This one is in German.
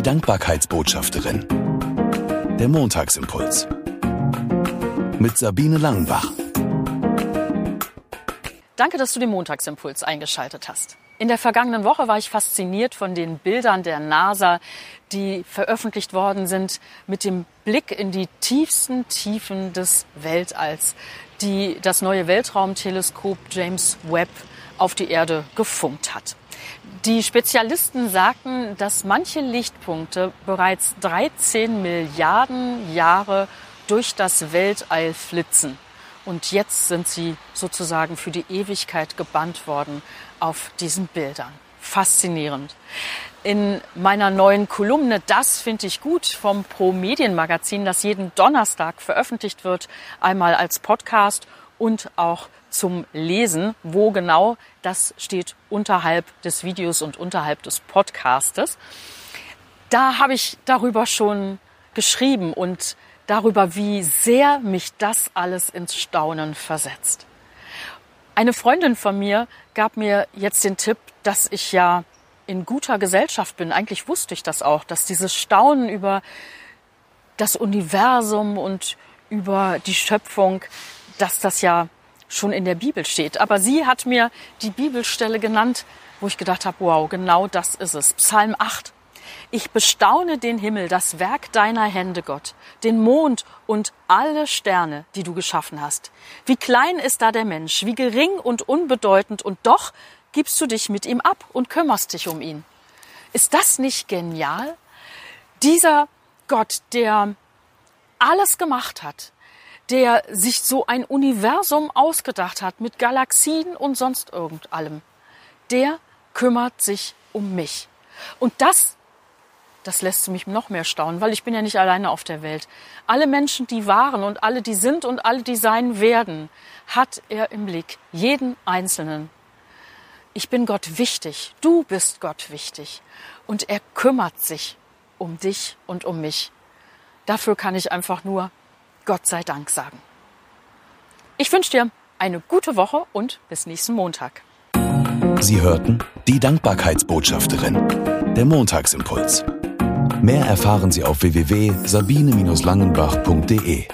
Die Dankbarkeitsbotschafterin. Der Montagsimpuls. Mit Sabine Langenbach. Danke, dass du den Montagsimpuls eingeschaltet hast. In der vergangenen Woche war ich fasziniert von den Bildern der NASA, die veröffentlicht worden sind, mit dem Blick in die tiefsten Tiefen des Weltalls, die das neue Weltraumteleskop James Webb auf die Erde gefunkt hat. Die Spezialisten sagten, dass manche Lichtpunkte bereits 13 Milliarden Jahre durch das Weltall flitzen. Und jetzt sind sie sozusagen für die Ewigkeit gebannt worden auf diesen Bildern. Faszinierend. In meiner neuen Kolumne Das finde ich gut vom Pro Medien Magazin, das jeden Donnerstag veröffentlicht wird, einmal als Podcast und auch zum Lesen. Wo genau, das steht unterhalb des Videos und unterhalb des Podcastes. Da habe ich darüber schon geschrieben und darüber, wie sehr mich das alles ins Staunen versetzt. Eine Freundin von mir gab mir jetzt den Tipp, dass ich ja in guter Gesellschaft bin. Eigentlich wusste ich das auch, dass dieses Staunen über das Universum und über die Schöpfung, dass das ja schon in der Bibel steht. Aber sie hat mir die Bibelstelle genannt, wo ich gedacht habe, wow, genau das ist es. Psalm 8. Ich bestaune den Himmel, das Werk deiner Hände, Gott, den Mond und alle Sterne, die du geschaffen hast. Wie klein ist da der Mensch, wie gering und unbedeutend, und doch gibst du dich mit ihm ab und kümmerst dich um ihn. Ist das nicht genial? Dieser Gott, der alles gemacht hat, der sich so ein Universum ausgedacht hat mit Galaxien und sonst irgend allem, der kümmert sich um mich. Und das das lässt mich noch mehr staunen, weil ich bin ja nicht alleine auf der Welt. Alle Menschen, die waren und alle, die sind und alle, die sein werden, hat er im Blick. Jeden Einzelnen. Ich bin Gott wichtig. Du bist Gott wichtig. Und er kümmert sich um dich und um mich. Dafür kann ich einfach nur Gott sei Dank sagen. Ich wünsche dir eine gute Woche und bis nächsten Montag. Sie hörten die Dankbarkeitsbotschafterin, der Montagsimpuls. Mehr erfahren Sie auf www.sabine-langenbach.de.